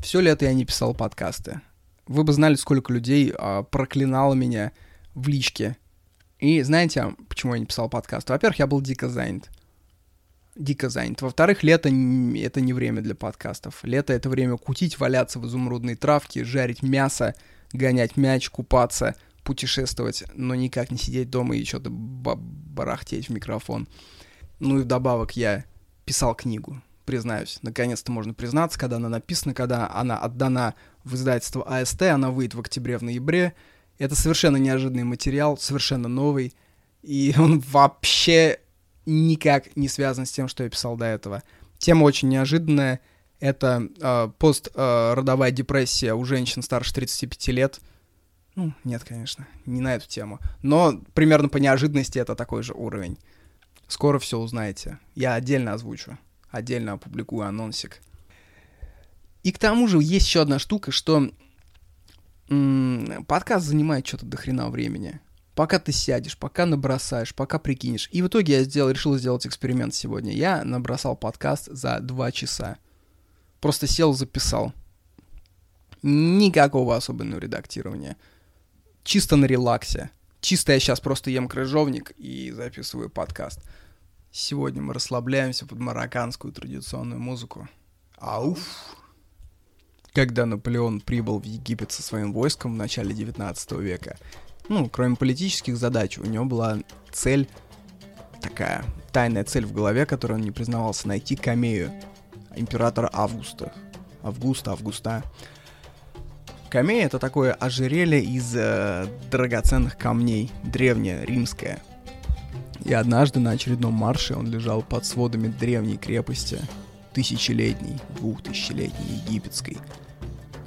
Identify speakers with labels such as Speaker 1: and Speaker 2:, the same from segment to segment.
Speaker 1: Все лето я не писал подкасты. Вы бы знали, сколько людей а, проклинало меня в личке. И знаете, почему я не писал подкаст? Во-первых, я был дико занят. Дико занят. Во-вторых, лето — это не время для подкастов. Лето — это время кутить, валяться в изумрудной травке, жарить мясо, гонять мяч, купаться, путешествовать, но никак не сидеть дома и что-то барахтеть в микрофон. Ну и вдобавок я писал книгу признаюсь. Наконец-то можно признаться, когда она написана, когда она отдана в издательство АСТ, она выйдет в октябре, в ноябре. Это совершенно неожиданный материал, совершенно новый, и он вообще никак не связан с тем, что я писал до этого. Тема очень неожиданная. Это э, постродовая э, депрессия у женщин старше 35 лет. Ну, нет, конечно, не на эту тему. Но примерно по неожиданности это такой же уровень. Скоро все узнаете. Я отдельно озвучу отдельно опубликую анонсик. И к тому же есть еще одна штука, что м- подкаст занимает что-то до хрена времени. Пока ты сядешь, пока набросаешь, пока прикинешь. И в итоге я сделал, решил сделать эксперимент сегодня. Я набросал подкаст за два часа. Просто сел, записал. Никакого особенного редактирования. Чисто на релаксе. Чисто я сейчас просто ем крыжовник и записываю подкаст. Сегодня мы расслабляемся под марокканскую традиционную музыку. Ауф! Когда Наполеон прибыл в Египет со своим войском в начале 19 века, ну, кроме политических задач, у него была цель, такая тайная цель в голове, которую он не признавался, найти Камею, императора Августа. Августа, Августа. Камея — это такое ожерелье из э, драгоценных камней, древнее, римское — и однажды на очередном марше он лежал под сводами древней крепости, тысячелетней, двухтысячелетней египетской,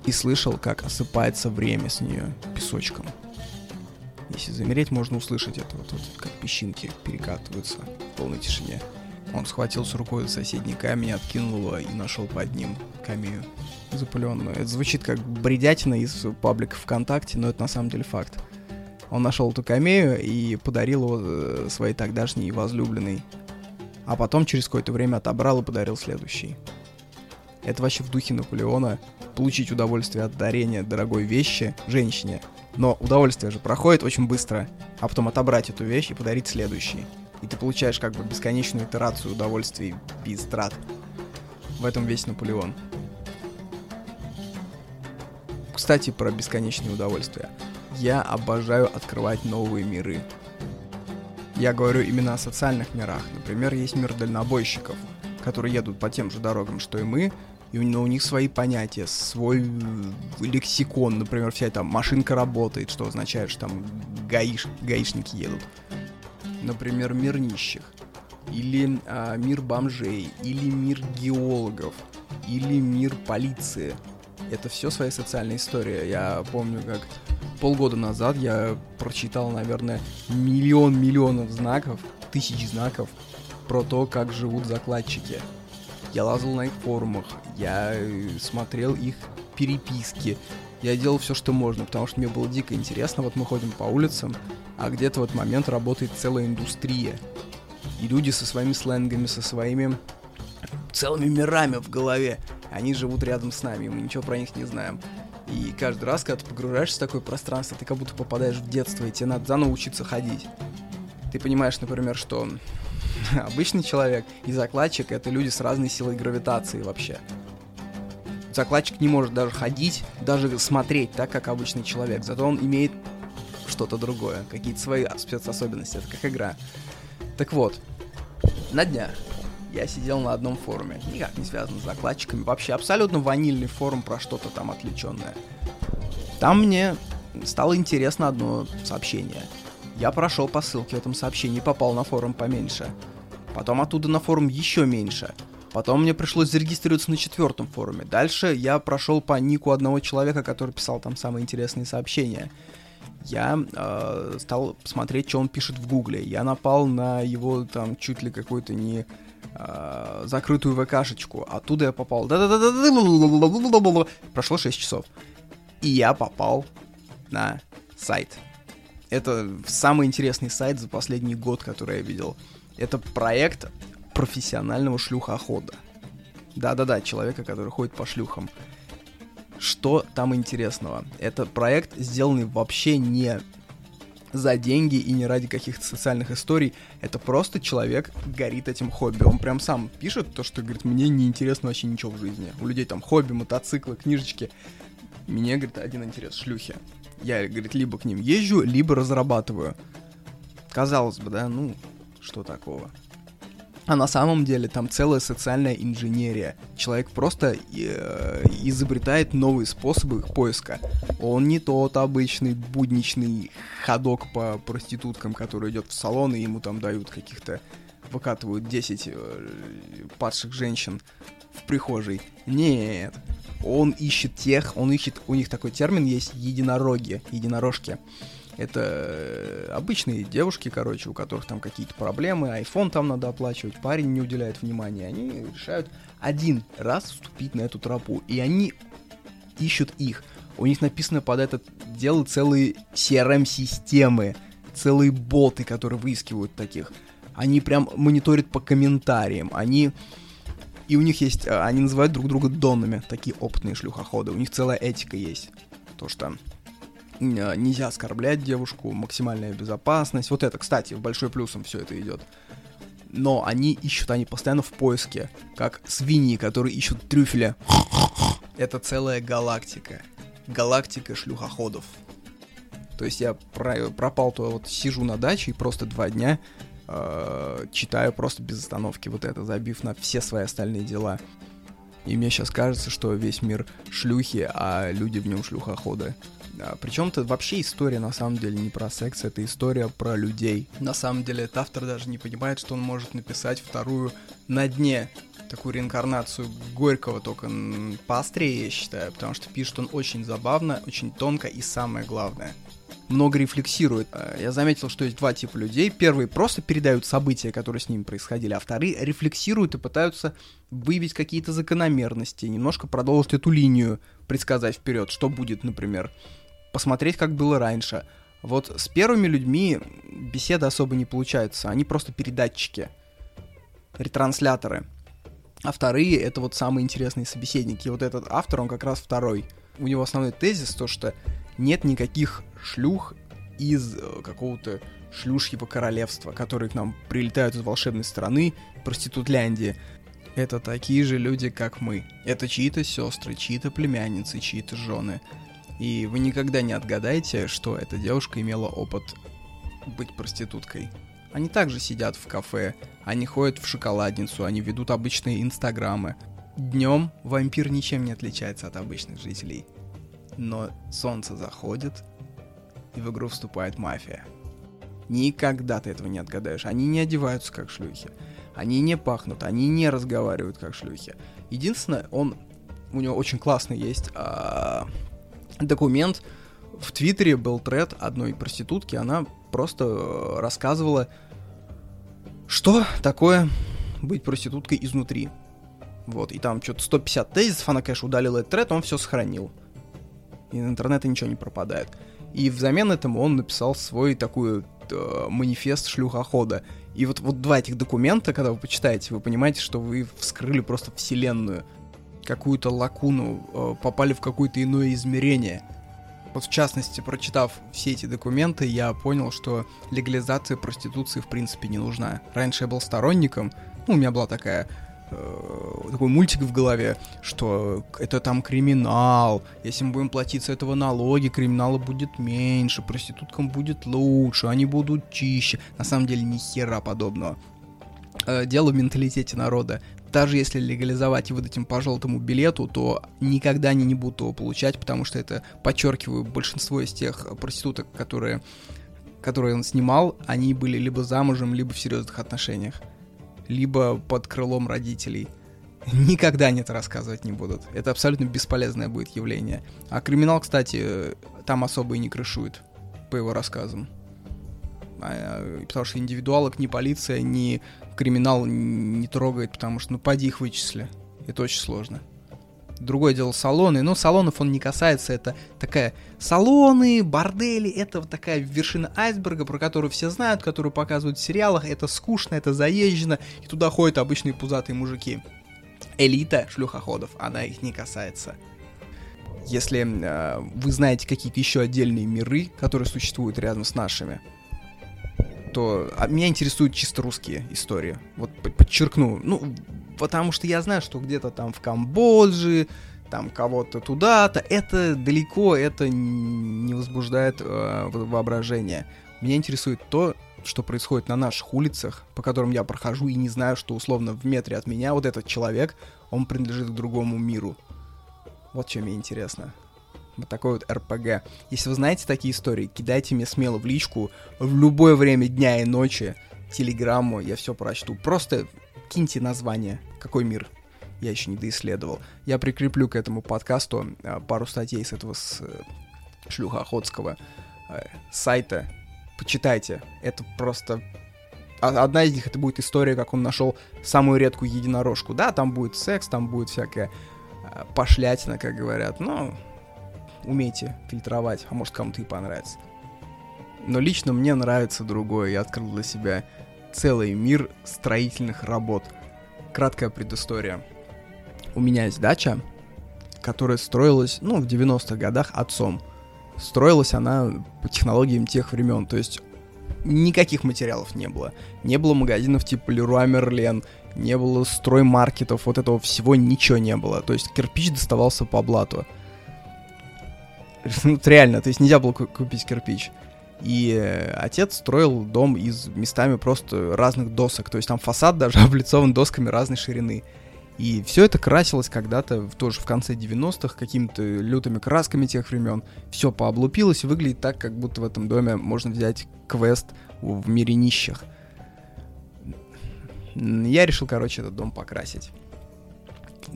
Speaker 1: и слышал, как осыпается время с нее песочком. Если замереть, можно услышать это, вот, вот как песчинки перекатываются в полной тишине. Он схватился рукой за соседний камень, откинул его и нашел под ним камею запыленную. Это звучит как бредятина из паблика ВКонтакте, но это на самом деле факт. Он нашел эту камею и подарил его э, своей тогдашней возлюбленной. А потом через какое-то время отобрал и подарил следующий. Это вообще в духе Наполеона получить удовольствие от дарения дорогой вещи женщине. Но удовольствие же проходит очень быстро, а потом отобрать эту вещь и подарить следующий. И ты получаешь как бы бесконечную итерацию удовольствий без трат. В этом весь Наполеон. Кстати, про бесконечное удовольствие я обожаю открывать новые миры. Я говорю именно о социальных мирах. Например, есть мир дальнобойщиков, которые едут по тем же дорогам, что и мы, и у, у них свои понятия, свой лексикон, например, вся эта машинка работает, что означает, что там гаиш, гаишники едут. Например, мир нищих, или а, мир бомжей, или мир геологов, или мир полиции. Это все своя социальная история. Я помню, как полгода назад я прочитал, наверное, миллион миллионов знаков, тысяч знаков про то, как живут закладчики. Я лазал на их форумах, я э, смотрел их переписки, я делал все, что можно, потому что мне было дико интересно. Вот мы ходим по улицам, а где-то в этот момент работает целая индустрия. И люди со своими сленгами, со своими целыми мирами в голове. Они живут рядом с нами, мы ничего про них не знаем. И каждый раз, когда ты погружаешься в такое пространство, ты как будто попадаешь в детство, и тебе надо заново учиться ходить. Ты понимаешь, например, что обычный человек и закладчик — это люди с разной силой гравитации вообще. Закладчик не может даже ходить, даже смотреть так, как обычный человек. Зато он имеет что-то другое, какие-то свои спецособенности. Это как игра. Так вот, на днях я сидел на одном форуме, никак не связан с закладчиками, вообще абсолютно ванильный форум про что-то там отвлеченное. Там мне стало интересно одно сообщение. Я прошел по ссылке в этом сообщении, попал на форум поменьше. Потом оттуда на форум еще меньше. Потом мне пришлось зарегистрироваться на четвертом форуме. Дальше я прошел по нику одного человека, который писал там самые интересные сообщения. Я э, стал смотреть, что он пишет в Гугле. Я напал на его там чуть ли какой-то не э, закрытую ВКшечку. Оттуда я попал. Прошло 6 часов. И я попал на сайт. Это самый интересный сайт за последний год, который я видел. Это проект профессионального шлюхохода. Да-да-да, человека, который ходит по шлюхам. Что там интересного? Это проект, сделанный вообще не за деньги и не ради каких-то социальных историй. Это просто человек горит этим хобби. Он прям сам пишет то, что говорит, мне не интересно вообще ничего в жизни. У людей там хобби, мотоциклы, книжечки. Мне, говорит, один интерес — шлюхи. Я, говорит, либо к ним езжу, либо разрабатываю. Казалось бы, да, ну, что такого? А на самом деле там целая социальная инженерия. Человек просто э, изобретает новые способы их поиска. Он не тот обычный будничный ходок по проституткам, который идет в салон и ему там дают каких-то выкатывают 10 э, падших женщин в прихожей. Нет. Он ищет тех, он ищет, у них такой термин есть единороги, единорожки. Это э, обычные девушки, короче, у которых там какие-то проблемы, iPhone там надо оплачивать, парень не уделяет внимания. Они решают один раз вступить на эту тропу, и они ищут их. У них написано под это дело целые CRM-системы, целые боты, которые выискивают таких. Они прям мониторят по комментариям, они... И у них есть... Э, они называют друг друга донами, такие опытные шлюхоходы. У них целая этика есть. То, что нельзя оскорблять девушку, максимальная безопасность. Вот это, кстати, в большой плюсом все это идет. Но они ищут, они постоянно в поиске, как свиньи, которые ищут трюфеля. Это целая галактика. Галактика шлюхоходов. То есть я про пропал, то вот сижу на даче и просто два дня э, читаю просто без остановки вот это, забив на все свои остальные дела. И мне сейчас кажется, что весь мир шлюхи, а люди в нем шлюхоходы. Да, причем это вообще история на самом деле не про секс, это история про людей. На самом деле этот автор даже не понимает, что он может написать вторую на дне такую реинкарнацию Горького, только поострее, я считаю, потому что пишет он очень забавно, очень тонко и самое главное — много рефлексирует. Э, я заметил, что есть два типа людей. Первые просто передают события, которые с ними происходили, а вторые рефлексируют и пытаются выявить какие-то закономерности, немножко продолжить эту линию, предсказать вперед, что будет, например посмотреть, как было раньше. Вот с первыми людьми беседа особо не получается, они просто передатчики, ретрансляторы. А вторые — это вот самые интересные собеседники. И вот этот автор, он как раз второй. У него основной тезис то, что нет никаких шлюх из э, какого-то шлюшьего королевства, которые к нам прилетают из волшебной страны, проститутляндии. Это такие же люди, как мы. Это чьи-то сестры, чьи-то племянницы, чьи-то жены. И вы никогда не отгадаете, что эта девушка имела опыт быть проституткой. Они также сидят в кафе, они ходят в шоколадницу, они ведут обычные инстаграмы. Днем вампир ничем не отличается от обычных жителей. Но солнце заходит, и в игру вступает мафия. Никогда ты этого не отгадаешь. Они не одеваются как шлюхи. Они не пахнут, они не разговаривают как шлюхи. Единственное, он у него очень классный есть а, документ. В Твиттере был тред одной проститутки, она просто э, рассказывала, что такое быть проституткой изнутри. Вот, и там что-то 150 тезисов, она, конечно, удалила этот тред, он все сохранил. И на интернете ничего не пропадает. И взамен этому он написал свой такой э, манифест шлюхохода. И вот, вот два этих документа, когда вы почитаете, вы понимаете, что вы вскрыли просто вселенную какую-то лакуну, э, попали в какое-то иное измерение. Вот в частности, прочитав все эти документы, я понял, что легализация проституции в принципе не нужна. Раньше я был сторонником, ну, у меня была такая э, такой мультик в голове, что это там криминал, если мы будем платить с этого налоги, криминала будет меньше, проституткам будет лучше, они будут чище. На самом деле ни хера подобного. Э, дело в менталитете народа даже если легализовать и выдать им по желтому билету, то никогда они не будут его получать, потому что это, подчеркиваю, большинство из тех проституток, которые, которые он снимал, они были либо замужем, либо в серьезных отношениях, либо под крылом родителей. Никогда они это рассказывать не будут. Это абсолютно бесполезное будет явление. А криминал, кстати, там особо и не крышует, по его рассказам. А, потому что индивидуалок ни полиция, ни криминал не трогает, потому что, ну, поди их вычисли. Это очень сложно. Другое дело салоны. Но салонов он не касается. Это такая... Салоны, бордели, это вот такая вершина айсберга, про которую все знают, которую показывают в сериалах. Это скучно, это заезжено. И туда ходят обычные пузатые мужики. Элита шлюхоходов, она их не касается. Если э, вы знаете какие-то еще отдельные миры, которые существуют рядом с нашими, то а, меня интересуют чисто русские истории. Вот подчеркну. Ну, потому что я знаю, что где-то там в Камбодже, там кого-то туда-то, это далеко, это не возбуждает э, воображение. Меня интересует то, что происходит на наших улицах, по которым я прохожу и не знаю, что условно в метре от меня вот этот человек, он принадлежит к другому миру. Вот что мне интересно. Вот такой вот РПГ. Если вы знаете такие истории, кидайте мне смело в личку в любое время дня и ночи, телеграмму, я все прочту. Просто киньте название, какой мир я еще не доисследовал. Я прикреплю к этому подкасту а, пару статей с этого с э, шлюхоходского э, сайта. Почитайте. Это просто... Одна из них это будет история, как он нашел самую редкую единорожку. Да, там будет секс, там будет всякая э, пошлятина, как говорят. Но умейте фильтровать, а может кому-то и понравится. Но лично мне нравится другое. Я открыл для себя целый мир строительных работ. Краткая предыстория. У меня есть дача, которая строилась, ну, в 90-х годах отцом. Строилась она по технологиям тех времен, то есть никаких материалов не было. Не было магазинов типа Leroy Merlin, не было строймаркетов, вот этого всего ничего не было. То есть кирпич доставался по блату. Ну, реально, то есть нельзя было купить кирпич. И э, отец строил дом из местами просто разных досок. То есть там фасад даже облицован досками разной ширины. И все это красилось когда-то, тоже в конце 90-х, какими-то лютыми красками тех времен. Все пооблупилось и выглядит так, как будто в этом доме можно взять квест в мире нищих. Я решил, короче, этот дом покрасить.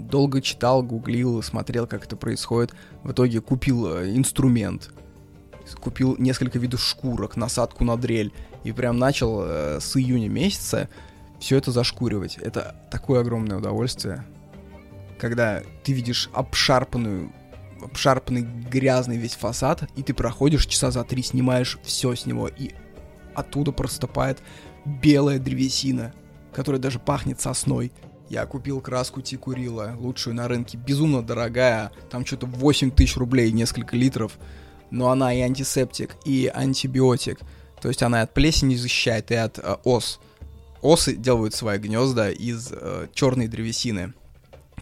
Speaker 1: Долго читал, гуглил, смотрел, как это происходит. В итоге купил э, инструмент. Купил несколько видов шкурок, насадку на дрель. И прям начал э, с июня месяца все это зашкуривать. Это такое огромное удовольствие, когда ты видишь обшарпанную обшарпанный грязный весь фасад, и ты проходишь часа за три, снимаешь все с него, и оттуда проступает белая древесина, которая даже пахнет сосной. Я купил краску Тикурила, лучшую на рынке, безумно дорогая, там что-то 8 тысяч рублей, несколько литров, но она и антисептик, и антибиотик, то есть она от плесени защищает, и от э, ос. Осы делают свои гнезда из э, черной древесины.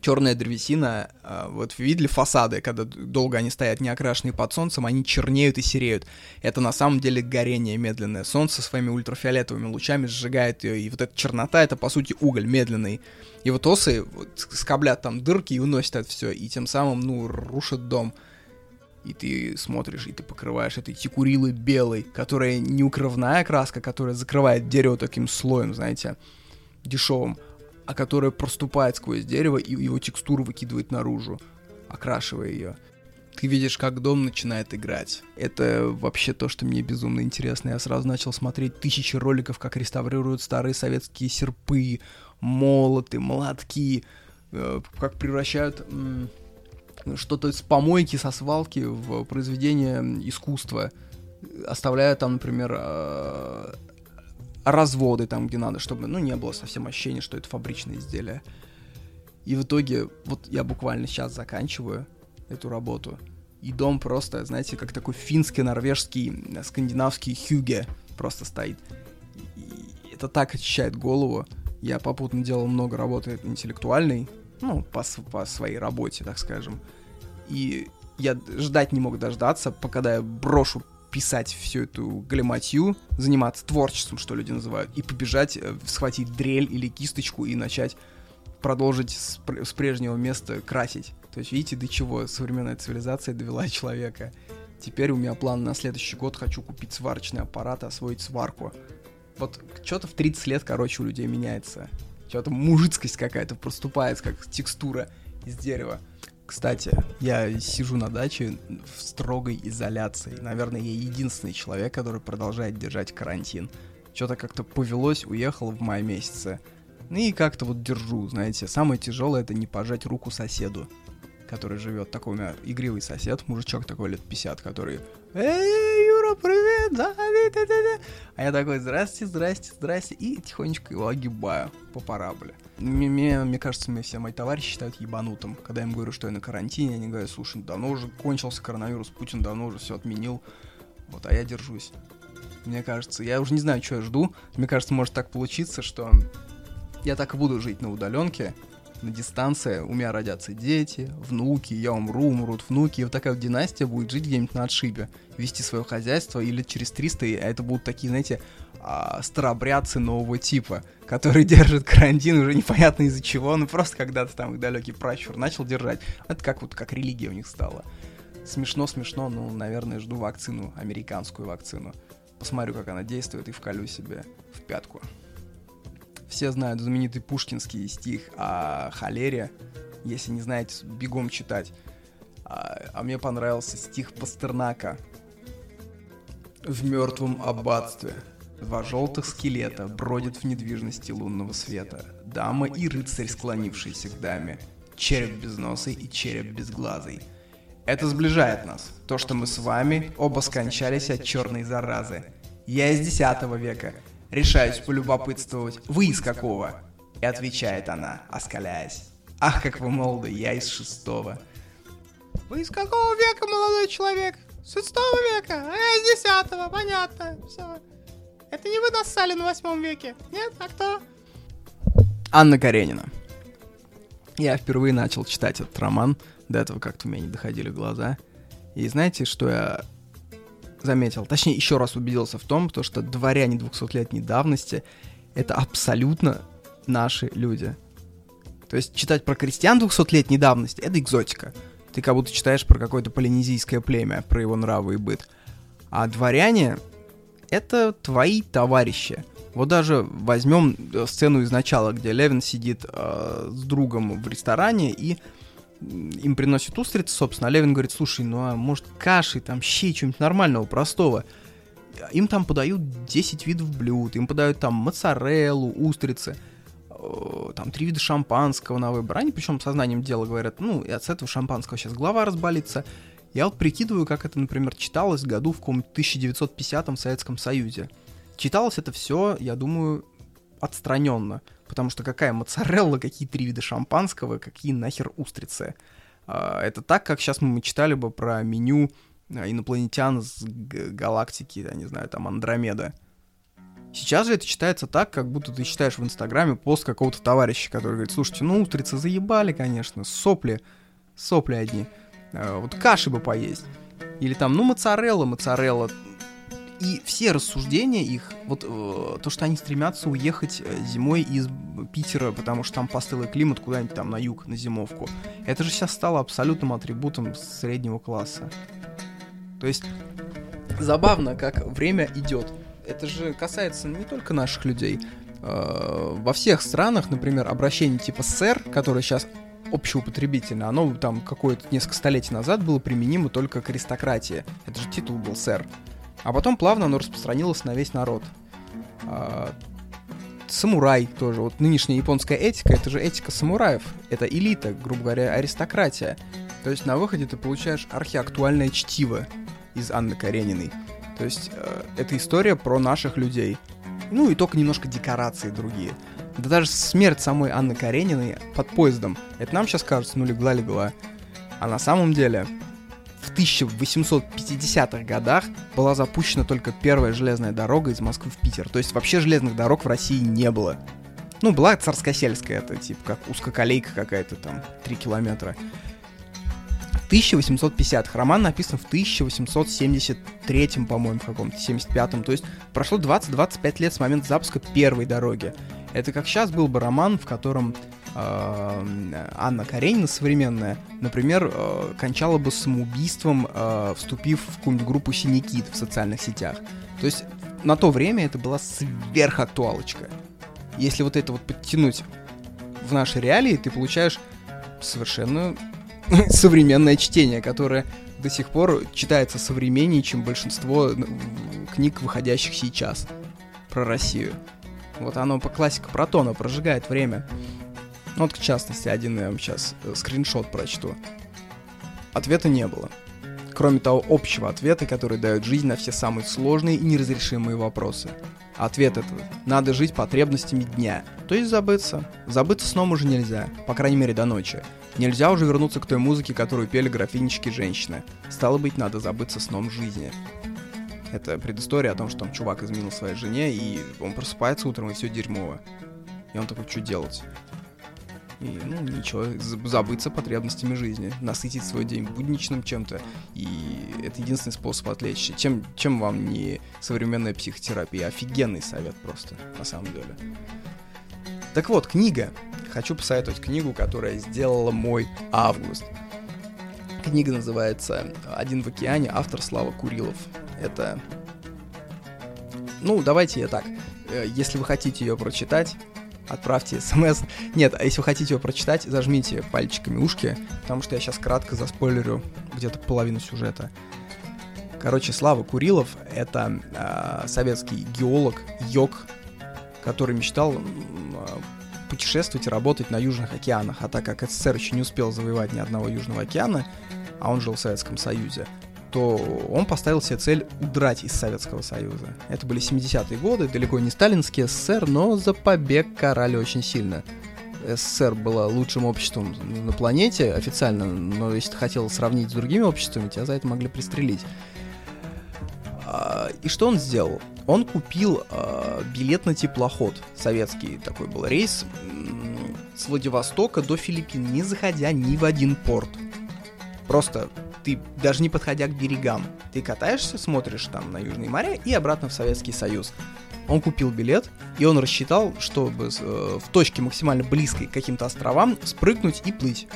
Speaker 1: Черная древесина, э, вот видели фасады, когда долго они стоят неокрашенные под солнцем, они чернеют и сереют. Это на самом деле горение медленное. Солнце своими ультрафиолетовыми лучами сжигает ее, и вот эта чернота это по сути уголь медленный. И вот осы вот, скоблят там дырки и уносят это все, и тем самым, ну, рушат дом и ты смотришь, и ты покрываешь этой текурилой белой, которая не укрывная краска, которая закрывает дерево таким слоем, знаете, дешевым, а которая проступает сквозь дерево и его текстуру выкидывает наружу, окрашивая ее. Ты видишь, как дом начинает играть. Это вообще то, что мне безумно интересно. Я сразу начал смотреть тысячи роликов, как реставрируют старые советские серпы, молоты, молотки, э, как превращают что-то с помойки, со свалки в произведение искусства, оставляя там, например, э, разводы там, где надо, чтобы, ну, не было совсем ощущения, что это фабричное изделие. И в итоге, вот я буквально сейчас заканчиваю эту работу, и дом просто, знаете, как такой финский, норвежский, скандинавский хюге просто стоит. И это так очищает голову. Я попутно делал много работы интеллектуальной, ну, по, по своей работе, так скажем. И я ждать не мог дождаться, пока я брошу писать всю эту галиматью, заниматься творчеством, что люди называют, и побежать, э, схватить дрель или кисточку и начать продолжить с, с прежнего места красить. То есть, видите, до чего современная цивилизация довела человека. Теперь у меня план на следующий год, хочу купить сварочный аппарат освоить сварку. Вот что-то в 30 лет, короче, у людей меняется. Что-то мужицкость какая-то проступает, как текстура из дерева. Кстати, я сижу на даче в строгой изоляции. Наверное, я единственный человек, который продолжает держать карантин. Что-то как-то повелось, уехал в мае месяце. Ну и как-то вот держу, знаете. Самое тяжелое это не пожать руку соседу, который живет. Такой у меня игривый сосед, мужичок такой лет 50, который... Эй, Юра, привет, заходи, А я такой, здрасте, здрасте, здрасте, и тихонечко его огибаю по параболе. Мне, кажется, мне все мои товарищи считают ебанутым. Когда я им говорю, что я на карантине, они говорят, слушай, давно уже кончился коронавирус, Путин давно уже все отменил. Вот, а я держусь. Мне кажется, я уже не знаю, что я жду. Мне кажется, может так получиться, что я так и буду жить на удаленке, на дистанции, у меня родятся дети, внуки, я умру, умрут внуки, и вот такая вот династия будет жить где-нибудь на отшибе, вести свое хозяйство, или через 300, а это будут такие, знаете, а, старобрядцы нового типа, которые держат карантин уже непонятно из-за чего, ну просто когда-то там их далекий пращур начал держать. Это как вот как религия у них стала. Смешно, смешно, ну, наверное, жду вакцину, американскую вакцину. Посмотрю, как она действует, и вколю себе в пятку. Все знают знаменитый пушкинский стих о холере. Если не знаете, бегом читать. А, а мне понравился стих Пастернака. В мертвом аббатстве два желтых скелета бродят в недвижности лунного света. Дама и рыцарь, склонившиеся к даме. Череп без носа и череп без глазей. Это сближает нас. То, что мы с вами оба скончались от черной заразы. Я из десятого века. Решаюсь полюбопытствовать, вы из какого? И отвечает она, оскаляясь. Ах, как вы молоды, я из шестого.
Speaker 2: Вы из какого века, молодой человек? С шестого века, а я из десятого, понятно, все. Это не вы нассали на восьмом веке, нет? А кто?
Speaker 1: Анна Каренина. Я впервые начал читать этот роман, до этого как-то у меня не доходили глаза. И знаете, что я заметил, точнее, еще раз убедился в том, то, что дворяне 200-летней давности — это абсолютно наши люди. То есть читать про крестьян 200-летней давности — это экзотика. Ты как будто читаешь про какое-то полинезийское племя, про его нравы и быт. А дворяне — это твои товарищи. Вот даже возьмем э, сцену из начала, где Левин сидит э, с другом в ресторане и им приносят устрицы, собственно, а Левин говорит, слушай, ну а может каши, там, щи, чего-нибудь нормального, простого. Им там подают 10 видов блюд, им подают там моцареллу, устрицы, э, там три вида шампанского на выбор. Они причем сознанием дела говорят, ну, и от этого шампанского сейчас голова разболится. Я вот прикидываю, как это, например, читалось в году в каком-то 1950 в Советском Союзе. Читалось это все, я думаю, отстраненно. Потому что какая моцарелла, какие три вида шампанского, какие нахер устрицы. А, это так, как сейчас мы читали бы про меню а, инопланетян с галактики, я не знаю, там Андромеда. Сейчас же это читается так, как будто ты читаешь в Инстаграме пост какого-то товарища, который говорит, слушайте, ну устрицы заебали, конечно, сопли, сопли одни. А, вот каши бы поесть. Или там, ну моцарелла, моцарелла, и все рассуждения их, вот э, то, что они стремятся уехать э, зимой из Питера, потому что там постылый климат куда-нибудь там на юг, на зимовку, это же сейчас стало абсолютным атрибутом среднего класса. То есть забавно, как время идет. Это же касается не только наших людей. Э, во всех странах, например, обращение типа «сэр», которое сейчас общеупотребительное, оно там какое-то несколько столетий назад было применимо только к аристократии. Это же титул был «сэр». А потом плавно оно распространилось на весь народ. А, самурай тоже. Вот нынешняя японская этика, это же этика самураев. Это элита, грубо говоря, аристократия. То есть на выходе ты получаешь архиактуальное чтиво из Анны Карениной. То есть э, это история про наших людей. Ну и только немножко декорации другие. Да даже смерть самой Анны Карениной под поездом. Это нам сейчас кажется, ну легла-легла. А на самом деле 1850-х годах была запущена только первая железная дорога из Москвы в Питер. То есть вообще железных дорог в России не было. Ну, была царскосельская, это типа как узкоколейка какая-то там, 3 километра. 1850 роман написан в 1873, по-моему, в каком-то, 75-м. То есть прошло 20-25 лет с момента запуска первой дороги. Это как сейчас был бы роман, в котором Анна Каренина современная, например, э, кончала бы самоубийством, э, вступив в какую-нибудь группу синякит в социальных сетях. То есть на то время это была сверхактуалочка. Если вот это вот подтянуть в наши реалии, ты получаешь совершенно современное чтение, которое до сих пор читается современнее, чем большинство книг, выходящих сейчас про Россию. Вот оно по классике Протона прожигает время. Ну, вот, в частности, один я вам сейчас э, скриншот прочту. Ответа не было. Кроме того общего ответа, который дает жизнь на все самые сложные и неразрешимые вопросы. Ответ этот – надо жить потребностями дня, то есть забыться. Забыться сном уже нельзя, по крайней мере до ночи. Нельзя уже вернуться к той музыке, которую пели графинички женщины. Стало быть, надо забыться сном жизни. Это предыстория о том, что там чувак изменил своей жене, и он просыпается утром, и все дерьмово. И он такой, что делать? И, ну, ничего, забыться потребностями жизни, насытить свой день будничным чем-то, и это единственный способ отвлечься. Чем, чем вам не современная психотерапия? Офигенный совет просто, на самом деле. Так вот, книга. Хочу посоветовать книгу, которая сделала мой август. Книга называется «Один в океане», автор Слава Курилов. Это... Ну, давайте я так. Э, если вы хотите ее прочитать, отправьте смс. Нет, а если вы хотите его прочитать, зажмите пальчиками ушки, потому что я сейчас кратко заспойлерю где-то половину сюжета. Короче, Слава Курилов — это э, советский геолог, йог, который мечтал э, путешествовать и работать на Южных океанах. А так как СССР еще не успел завоевать ни одного Южного океана, а он жил в Советском Союзе, то он поставил себе цель удрать из Советского Союза. Это были 70-е годы, далеко не сталинский СССР, но за побег карали очень сильно. СССР было лучшим обществом на планете официально, но если ты хотел сравнить с другими обществами, тебя за это могли пристрелить. А, и что он сделал? Он купил э, билет на теплоход. Советский такой был рейс с Владивостока до Филиппин, не заходя ни в один порт. Просто ты даже не подходя к берегам, ты катаешься, смотришь там на Южные моря и обратно в Советский Союз. Он купил билет, и он рассчитал, чтобы э, в точке максимально близкой к каким-то островам спрыгнуть и плыть.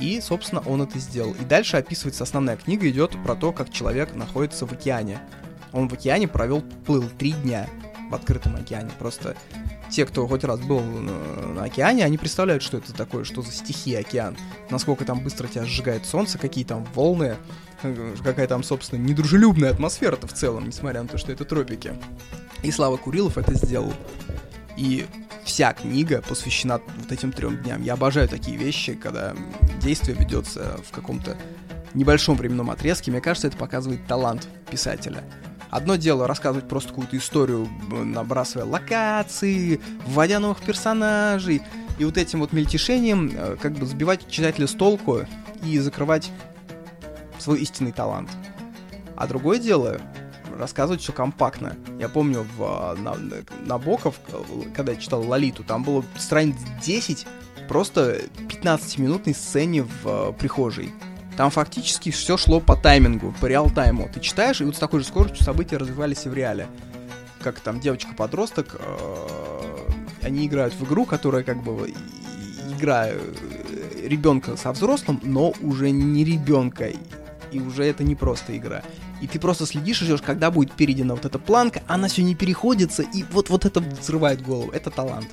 Speaker 1: И, собственно, он это сделал. И дальше описывается основная книга, идет про то, как человек находится в океане. Он в океане провел, плыл три дня в открытом океане. Просто те, кто хоть раз был на океане, они представляют, что это такое, что за стихия океан, насколько там быстро тебя сжигает солнце, какие там волны, какая там, собственно, недружелюбная атмосфера-то в целом, несмотря на то, что это тропики. И Слава Курилов это сделал. И вся книга посвящена вот этим трем дням. Я обожаю такие вещи, когда действие ведется в каком-то небольшом временном отрезке. Мне кажется, это показывает талант писателя. Одно дело рассказывать просто какую-то историю, набрасывая локации, вводя новых персонажей, и вот этим вот мельтешением э, как бы сбивать читателя с толку и закрывать свой истинный талант. А другое дело рассказывать все компактно. Я помню в на, Набоков, когда я читал Лолиту, там было страниц 10 просто 15-минутной сцене в э, прихожей. Там фактически все шло по таймингу, по реал-тайму. Ты читаешь, и вот с такой же скоростью события развивались и в реале. Как там девочка-подросток, э, они играют в игру, которая как бы игра э, ребенка со взрослым, но уже не ребенка. И уже это не просто игра. И ты просто следишь и ждешь, когда будет перейдена вот эта планка, она все не переходится, и вот, вот это взрывает голову. Это талант.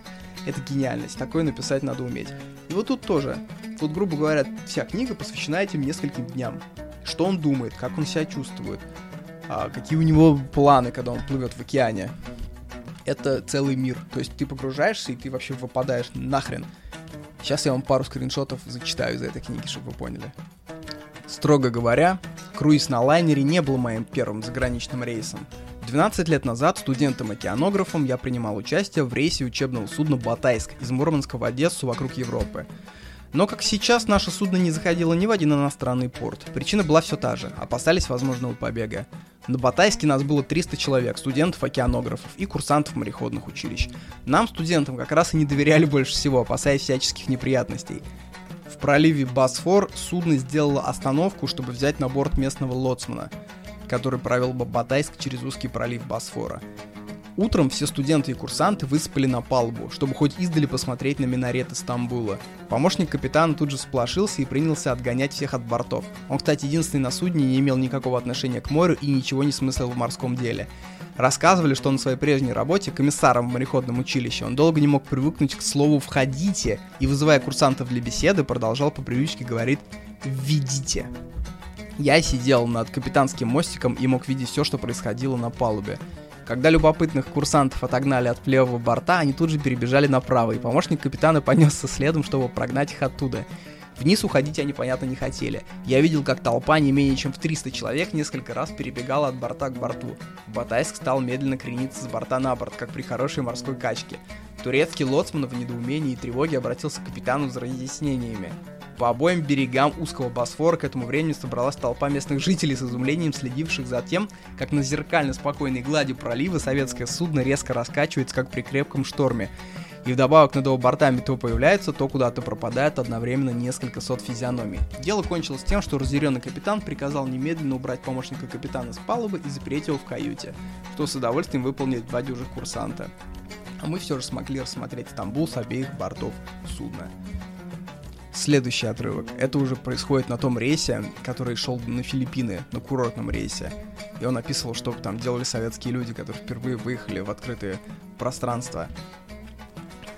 Speaker 1: Это гениальность. Такое написать надо уметь. И вот тут тоже. Тут, грубо говоря, вся книга посвящена этим нескольким дням. Что он думает, как он себя чувствует, а, какие у него планы, когда он плывет в океане. Это целый мир. То есть ты погружаешься, и ты вообще выпадаешь нахрен. Сейчас я вам пару скриншотов зачитаю из этой книги, чтобы вы поняли. Строго говоря, круиз на лайнере не был моим первым заграничным рейсом. 12 лет назад студентом-океанографом я принимал участие в рейсе учебного судна «Батайск» из Мурманска в Одессу вокруг Европы. Но, как сейчас, наше судно не заходило ни в один иностранный порт. Причина была все та же – опасались возможного побега. На Батайске нас было 300 человек, студентов-океанографов и курсантов мореходных училищ. Нам, студентам, как раз и не доверяли больше всего, опасаясь всяческих неприятностей. В проливе Босфор судно сделало остановку, чтобы взять на борт местного лоцмана – который провел Бабатайск через узкий пролив Босфора. Утром все студенты и курсанты высыпали на палубу, чтобы хоть издали посмотреть на минареты Стамбула. Помощник капитана тут же сплошился и принялся отгонять всех от бортов. Он, кстати, единственный на судне не имел никакого отношения к морю и ничего не смыслил в морском деле. Рассказывали, что на своей прежней работе комиссаром в мореходном училище он долго не мог привыкнуть к слову «входите» и, вызывая курсантов для беседы, продолжал по привычке говорить «введите». Я сидел над капитанским мостиком и мог видеть все, что происходило на палубе. Когда любопытных курсантов отогнали от левого борта, они тут же перебежали направо, и помощник капитана понесся следом, чтобы прогнать их оттуда. Вниз уходить они, понятно, не хотели. Я видел, как толпа не менее чем в 300 человек несколько раз перебегала от борта к борту. Батайск стал медленно крениться с борта на борт, как при хорошей морской качке. Турецкий лоцман в недоумении и тревоге обратился к капитану за разъяснениями. По обоим берегам узкого Босфора к этому времени собралась толпа местных жителей с изумлением, следивших за тем, как на зеркально спокойной глади пролива советское судно резко раскачивается, как при крепком шторме. И вдобавок над его бортами то появляется, то куда-то пропадает одновременно несколько сот физиономий. Дело кончилось тем, что разъяренный капитан приказал немедленно убрать помощника капитана с палубы и запереть его в каюте, что с удовольствием выполнили два дюжих курсанта. А мы все же смогли рассмотреть Стамбул с обеих бортов судна. Следующий отрывок. Это уже происходит на том рейсе, который шел на Филиппины, на курортном рейсе. И он описывал, что там делали советские люди, которые впервые выехали в открытое пространство.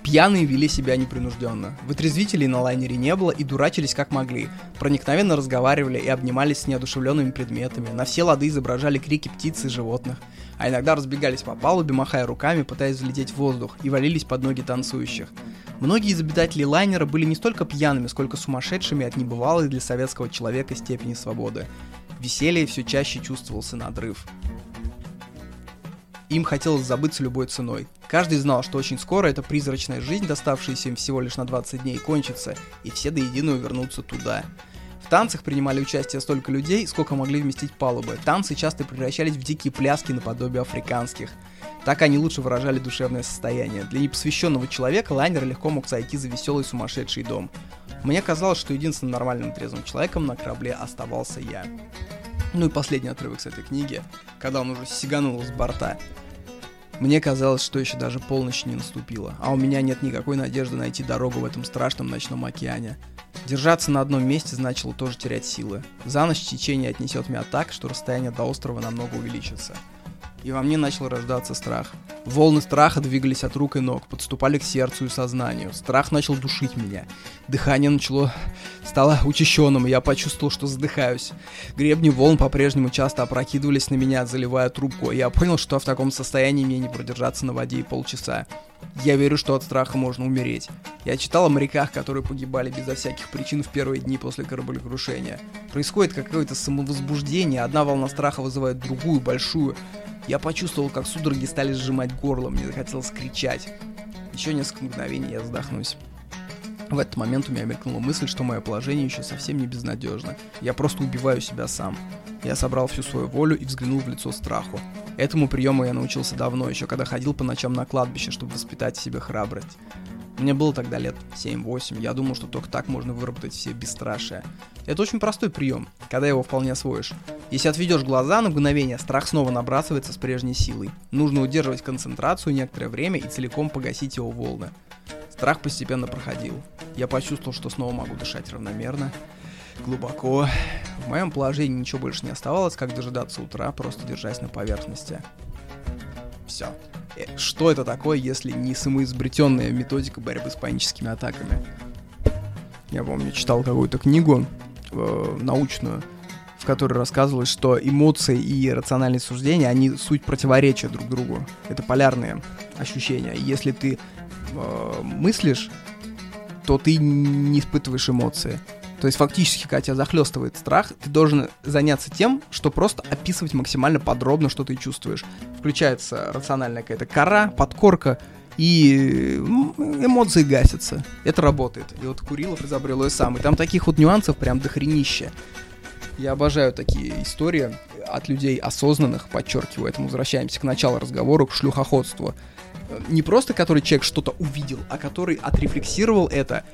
Speaker 1: Пьяные вели себя непринужденно. Вытрезвителей на лайнере не было и дурачились как могли. Проникновенно разговаривали и обнимались с неодушевленными предметами. На все лады изображали крики птиц и животных. А иногда разбегались по палубе, махая руками, пытаясь взлететь в воздух, и валились под ноги танцующих. Многие из обитателей лайнера были не столько пьяными, сколько сумасшедшими от небывалой для советского человека степени свободы. Веселье все чаще чувствовался надрыв. Им хотелось забыться любой ценой. Каждый знал, что очень скоро эта призрачная жизнь, доставшаяся им всего лишь на 20 дней, кончится, и все до единого вернутся туда. В танцах принимали участие столько людей, сколько могли вместить палубы. Танцы часто превращались в дикие пляски наподобие африканских. Так они лучше выражали душевное состояние. Для непосвященного человека лайнер легко мог сойти за веселый сумасшедший дом. Мне казалось, что единственным нормальным трезвым человеком на корабле оставался я. Ну и последний отрывок с этой книги, когда он уже сиганул с борта. Мне казалось, что еще даже полночь не наступила, а у меня нет никакой надежды найти дорогу в этом страшном ночном океане. Держаться на одном месте значило тоже терять силы. За ночь течение отнесет меня так, что расстояние до острова намного увеличится и во мне начал рождаться страх. Волны страха двигались от рук и ног, подступали к сердцу и сознанию. Страх начал душить меня. Дыхание начало... стало учащенным, и я почувствовал, что задыхаюсь. Гребни волн по-прежнему часто опрокидывались на меня, заливая трубку, я понял, что в таком состоянии мне не продержаться на воде и полчаса. Я верю, что от страха можно умереть. Я читал о моряках, которые погибали безо всяких причин в первые дни после кораблекрушения. Происходит какое-то самовозбуждение, одна волна страха вызывает другую, большую. Я почувствовал, как судороги стали сжимать горло, мне захотелось кричать. Еще несколько мгновений я вздохнусь. В этот момент у меня мелькнула мысль, что мое положение еще совсем не безнадежно. Я просто убиваю себя сам. Я собрал всю свою волю и взглянул в лицо страху. Этому приему я научился давно, еще когда ходил по ночам на кладбище, чтобы воспитать в себе храбрость. Мне было тогда лет 7-8, я думал, что только так можно выработать все бесстрашие. Это очень простой прием, когда его вполне освоишь. Если отведешь глаза на мгновение, страх снова набрасывается с прежней силой. Нужно удерживать концентрацию некоторое время и целиком погасить его волны. Страх постепенно проходил. Я почувствовал, что снова могу дышать равномерно, глубоко. В моем положении ничего больше не оставалось, как дожидаться утра, просто держась на поверхности. Все. Э, что это такое, если не самоизобретенная методика борьбы с паническими атаками? Я помню, читал какую-то книгу э, научную, в которой рассказывалось, что эмоции и рациональные суждения, они суть противоречия друг другу. Это полярные ощущения. Если ты э, мыслишь, то ты не испытываешь эмоции. То есть фактически, когда тебя захлестывает страх, ты должен заняться тем, что просто описывать максимально подробно, что ты чувствуешь. Включается рациональная какая-то кора, подкорка, и эмоции гасятся. Это работает. И вот Курилов изобрел ее сам. И там таких вот нюансов прям дохренища. Я обожаю такие истории от людей осознанных, подчеркиваю, это мы возвращаемся к началу разговора, к шлюхоходству. Не просто который человек что-то увидел, а который отрефлексировал это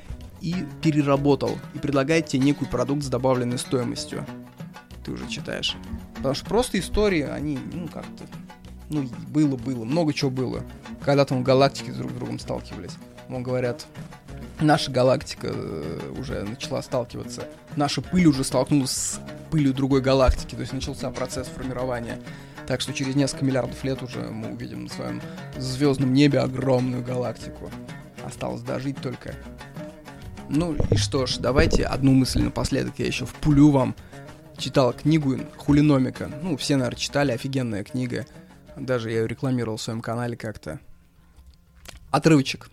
Speaker 1: и переработал, и предлагает тебе некий продукт с добавленной стоимостью. Ты уже читаешь. Потому что просто истории, они, ну, как-то... Ну, было-было, много чего было. Когда там галактики друг с другом сталкивались. Вон говорят, наша галактика э, уже начала сталкиваться. Наша пыль уже столкнулась с пылью другой галактики. То есть начался процесс формирования. Так что через несколько миллиардов лет уже мы увидим на своем звездном небе огромную галактику. Осталось дожить только. Ну и что ж, давайте одну мысль напоследок я еще впулю вам. Читал книгу Хулиномика. Ну, все, наверное, читали, офигенная книга. Даже я ее рекламировал в своем канале как-то. Отрывочек.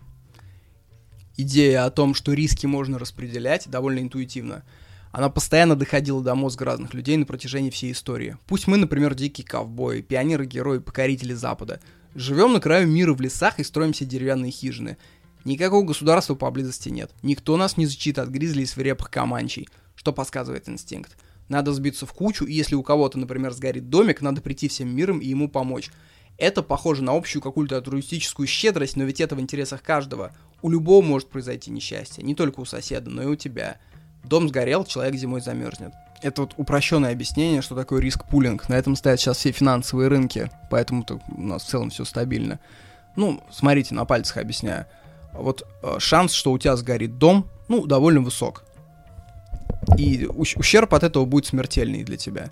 Speaker 1: идея о том, что риски можно распределять, довольно интуитивна. Она постоянно доходила до мозга разных людей на протяжении всей истории. Пусть мы, например, дикие ковбои, пионеры, герои, покорители Запада. Живем на краю мира в лесах и строим себе деревянные хижины. Никакого государства поблизости нет. Никто нас не защитит от гризли и свирепых команчей. Что подсказывает инстинкт? Надо сбиться в кучу, и если у кого-то, например, сгорит домик, надо прийти всем миром и ему помочь. Это похоже на общую какую-то альтруистическую щедрость, но ведь это в интересах каждого. У любого может произойти несчастье, не только у соседа, но и у тебя. Дом сгорел, человек зимой замерзнет. Это вот упрощенное объяснение, что такое риск-пулинг. На этом стоят сейчас все финансовые рынки, поэтому у нас в целом все стабильно. Ну, смотрите, на пальцах объясняю. Вот э, шанс, что у тебя сгорит дом, ну, довольно высок. И ущерб от этого будет смертельный для тебя.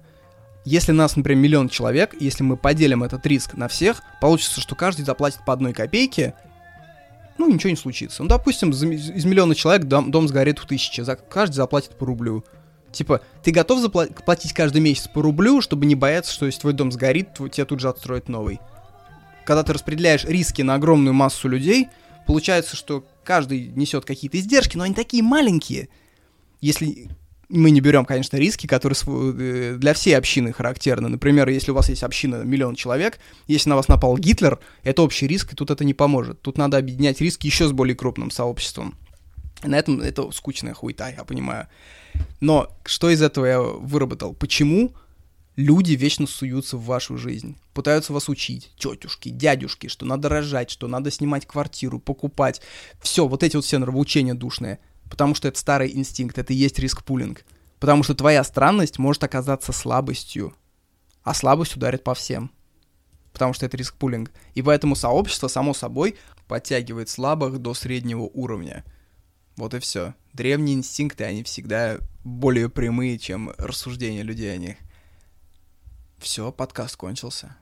Speaker 1: Если нас, например, миллион человек, если мы поделим этот риск на всех, получится, что каждый заплатит по одной копейке, ну, ничего не случится. Ну, допустим, из миллиона человек дом, дом сгорит в тысячи, за, каждый заплатит по рублю. Типа, ты готов заплатить каждый месяц по рублю, чтобы не бояться, что если твой дом сгорит, то тебе тут же отстроят новый. Когда ты распределяешь риски на огромную массу людей, получается, что каждый несет какие-то издержки, но они такие маленькие. Если мы не берем, конечно, риски, которые э, для всей общины характерны. Например, если у вас есть община миллион человек, если на вас напал Гитлер, это общий риск, и тут это не поможет. Тут надо объединять риски еще с более крупным сообществом. На этом это скучная хуйта, я понимаю. Но что из этого я выработал? Почему люди вечно суются в вашу жизнь? Пытаются вас учить, тетюшки, дядюшки, что надо рожать, что надо снимать квартиру, покупать. Все, вот эти вот все нравоучения душные – Потому что это старый инстинкт, это и есть риск-пулинг. Потому что твоя странность может оказаться слабостью, а слабость ударит по всем. Потому что это риск-пулинг. И поэтому сообщество, само собой, подтягивает слабых до среднего уровня. Вот и все. Древние инстинкты, они всегда более прямые, чем рассуждения людей о них. Все, подкаст кончился.